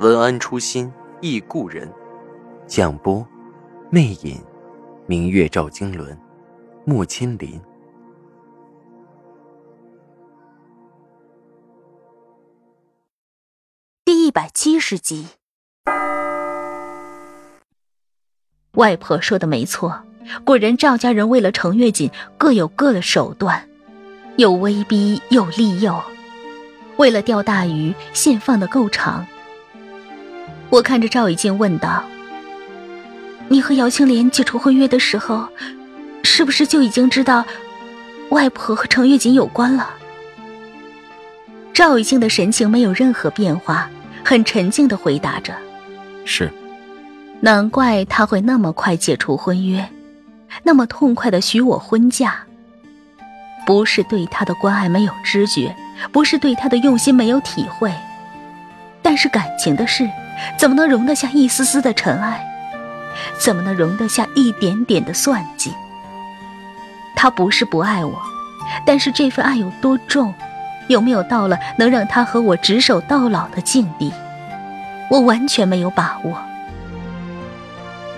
文安初心忆故人，蒋波，魅影，明月照经纶，木千林。第一百七十集。外婆说的没错，果然赵家人为了程月锦各有各的手段，又威逼，又利诱，为了钓大鱼，线放的够长。我看着赵以静问道：“你和姚青莲解除婚约的时候，是不是就已经知道外婆和程月锦有关了？”赵以静的神情没有任何变化，很沉静的回答着：“是。”难怪他会那么快解除婚约，那么痛快的许我婚嫁。不是对他的关爱没有知觉，不是对他的用心没有体会，但是感情的事。怎么能容得下一丝丝的尘埃？怎么能容得下一点点的算计？他不是不爱我，但是这份爱有多重，有没有到了能让他和我执手到老的境地，我完全没有把握。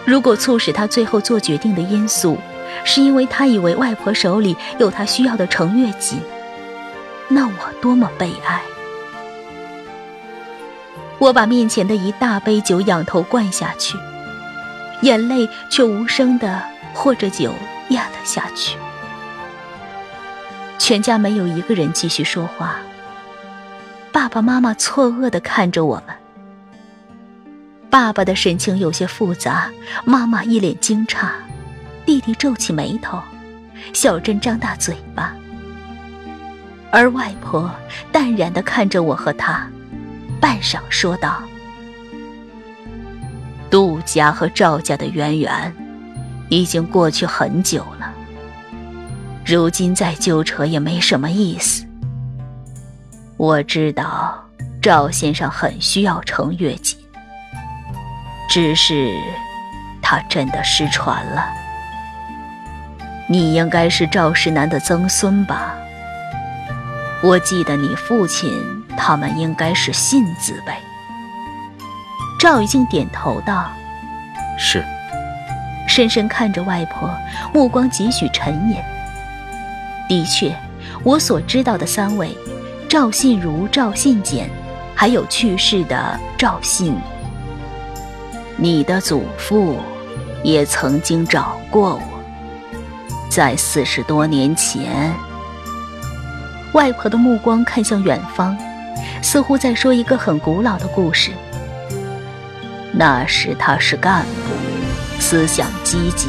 如果促使他最后做决定的因素，是因为他以为外婆手里有他需要的程月锦，那我多么悲哀！我把面前的一大杯酒仰头灌下去，眼泪却无声的和着酒咽了下去。全家没有一个人继续说话。爸爸妈妈错愕的看着我们。爸爸的神情有些复杂，妈妈一脸惊诧，弟弟皱起眉头，小珍张大嘴巴，而外婆淡然的看着我和他。半晌说道：“杜家和赵家的渊源已经过去很久了，如今再纠扯也没什么意思。我知道赵先生很需要程月锦，只是他真的失传了。你应该是赵世南的曾孙吧？我记得你父亲。”他们应该是信字辈。赵雨静点头道：“是。”深深看着外婆，目光几许沉吟。的确，我所知道的三位，赵信如、赵信简，还有去世的赵信。你的祖父也曾经找过我，在四十多年前。外婆的目光看向远方。似乎在说一个很古老的故事。那时他是干部，思想积极，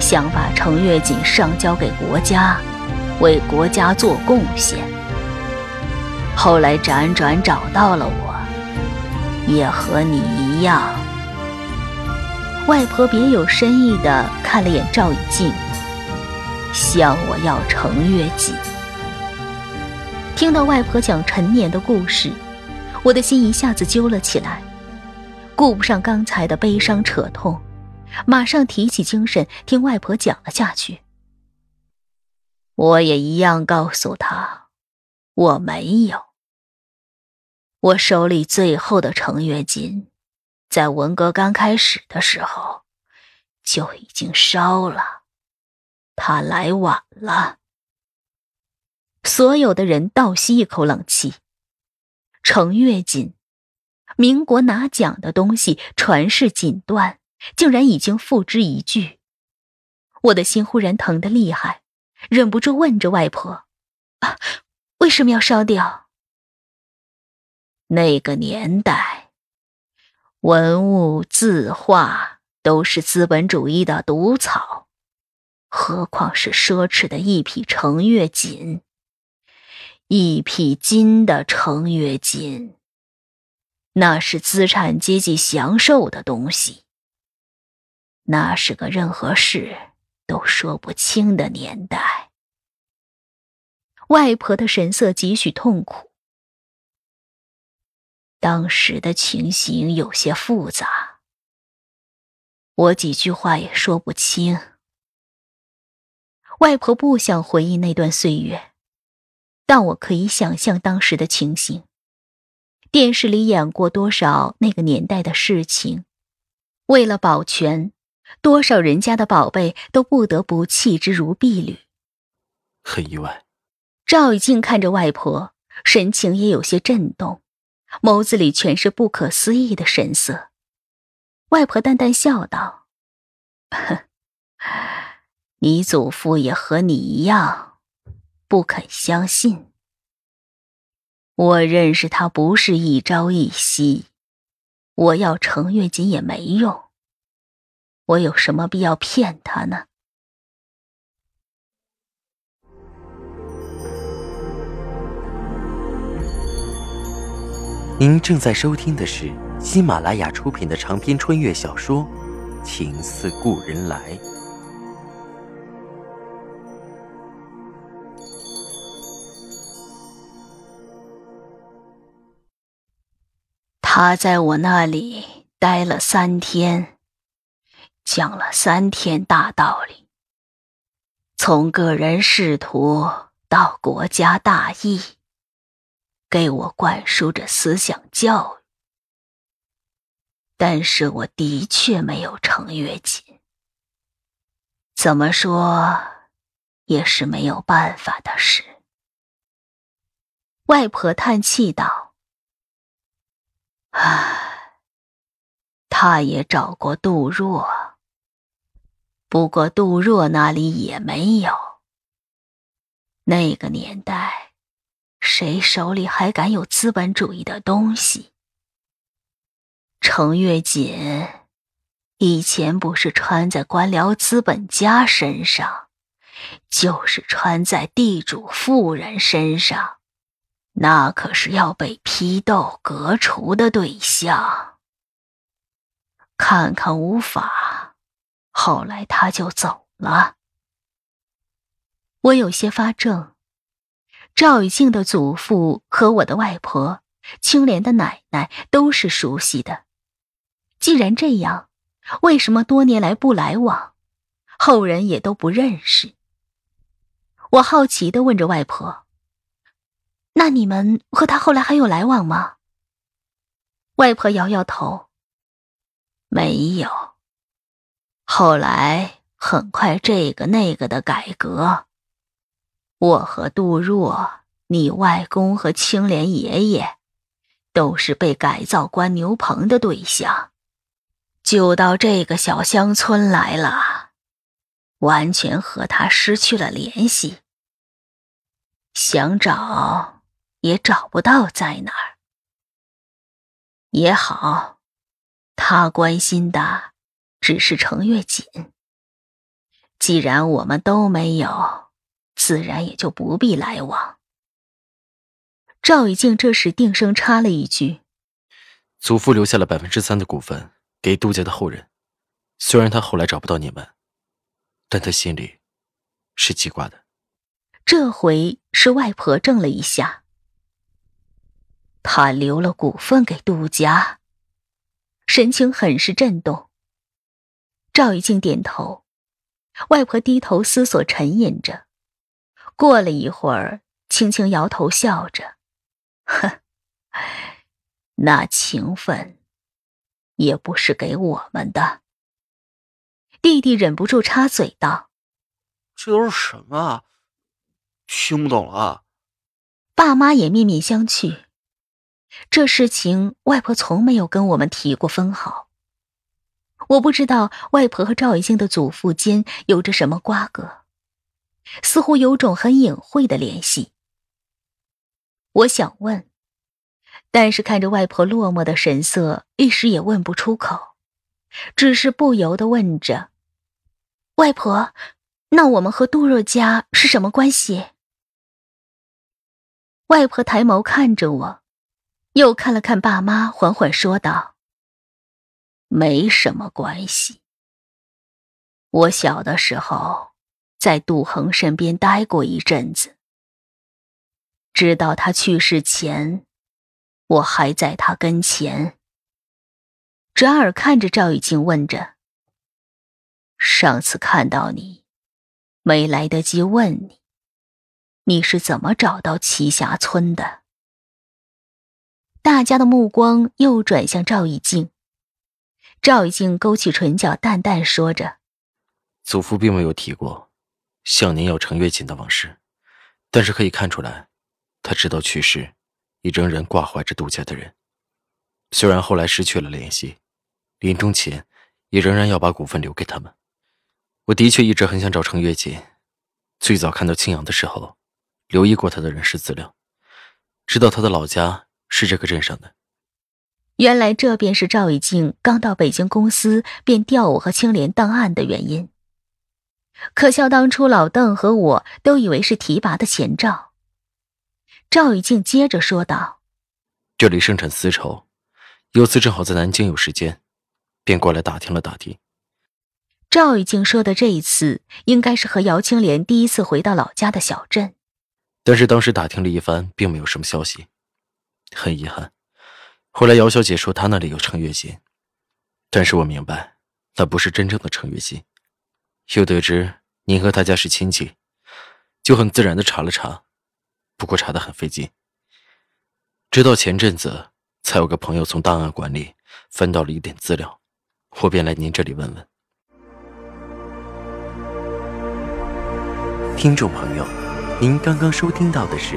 想把程月锦上交给国家，为国家做贡献。后来辗转找到了我，也和你一样。外婆别有深意地看了眼赵以静，向我要程月锦。听到外婆讲陈年的故事，我的心一下子揪了起来，顾不上刚才的悲伤扯痛，马上提起精神听外婆讲了下去。我也一样告诉他，我没有。我手里最后的成月金，在文革刚开始的时候就已经烧了，他来晚了。所有的人倒吸一口冷气。程月锦，民国拿奖的东西，传世锦缎，竟然已经付之一炬。我的心忽然疼得厉害，忍不住问着外婆：“啊，为什么要烧掉？”那个年代，文物字画都是资本主义的毒草，何况是奢侈的一匹程月锦。一匹金的成月金，那是资产阶级享受的东西。那是个任何事都说不清的年代。外婆的神色几许痛苦。当时的情形有些复杂，我几句话也说不清。外婆不想回忆那段岁月，但我可以想象当时的情形。电视里演过多少那个年代的事情？为了保全，多少人家的宝贝都不得不弃之如敝履。很意外。赵以静看着外婆，神情也有些震动，眸子里全是不可思议的神色。外婆淡淡笑道：“ 你祖父也和你一样，不肯相信。”我认识他不是一朝一夕，我要程月锦也没用。我有什么必要骗他呢？您正在收听的是喜马拉雅出品的长篇穿越小说《情似故人来》。他在我那里待了三天，讲了三天大道理，从个人仕途到国家大义，给我灌输着思想教育。但是我的确没有程月锦，怎么说也是没有办法的事。外婆叹气道。唉，他也找过杜若，不过杜若那里也没有。那个年代，谁手里还敢有资本主义的东西？程月锦以前不是穿在官僚资本家身上，就是穿在地主富人身上。那可是要被批斗革除的对象。看看无法，后来他就走了。我有些发怔。赵雨静的祖父和我的外婆、青莲的奶奶都是熟悉的。既然这样，为什么多年来不来往，后人也都不认识？我好奇的问着外婆。那你们和他后来还有来往吗？外婆摇摇头，没有。后来很快这个那个的改革，我和杜若、你外公和青莲爷爷，都是被改造关牛棚的对象，就到这个小乡村来了，完全和他失去了联系。想找。也找不到在哪儿。也好，他关心的只是程月锦。既然我们都没有，自然也就不必来往。赵以静这时定声插了一句：“祖父留下了百分之三的股份给杜家的后人，虽然他后来找不到你们，但他心里是记挂的。”这回是外婆怔了一下。他留了股份给杜家，神情很是震动。赵玉静点头，外婆低头思索沉吟着，过了一会儿，轻轻摇头笑着：“哼，那情分，也不是给我们的。”弟弟忍不住插嘴道：“这都是什么？听不懂了。”爸妈也面面相觑。这事情，外婆从没有跟我们提过分毫。我不知道外婆和赵一静的祖父间有着什么瓜葛，似乎有种很隐晦的联系。我想问，但是看着外婆落寞的神色，一时也问不出口，只是不由得问着：“外婆，那我们和杜若家是什么关系？”外婆抬眸看着我。又看了看爸妈，缓缓说道：“没什么关系。我小的时候在杜恒身边待过一阵子，直到他去世前，我还在他跟前。”转而看着赵雨静，问着：“上次看到你，没来得及问你，你是怎么找到栖霞村的？”大家的目光又转向赵以静。赵以静勾起唇角，淡淡说着：“祖父并没有提过向您要程月锦的往事，但是可以看出来，他直到去世，也仍然挂怀着杜家的人。虽然后来失去了联系，临终前也仍然要把股份留给他们。我的确一直很想找程月锦。最早看到青阳的时候，留意过他的人事资料，知道他的老家。”是这个镇上的。原来这便是赵以静刚到北京公司便调我和青莲档案的原因。可笑当初老邓和我都以为是提拔的前兆。赵以静接着说道：“这里生产丝绸，有次正好在南京有时间，便过来打听了打听。”赵以静说的这一次，应该是和姚青莲第一次回到老家的小镇。但是当时打听了一番，并没有什么消息。很遗憾，后来姚小姐说她那里有程月锦，但是我明白，那不是真正的程月锦。又得知您和他家是亲戚，就很自然的查了查，不过查的很费劲。直到前阵子，才有个朋友从档案馆里翻到了一点资料，我便来您这里问问。听众朋友。您刚刚收听到的是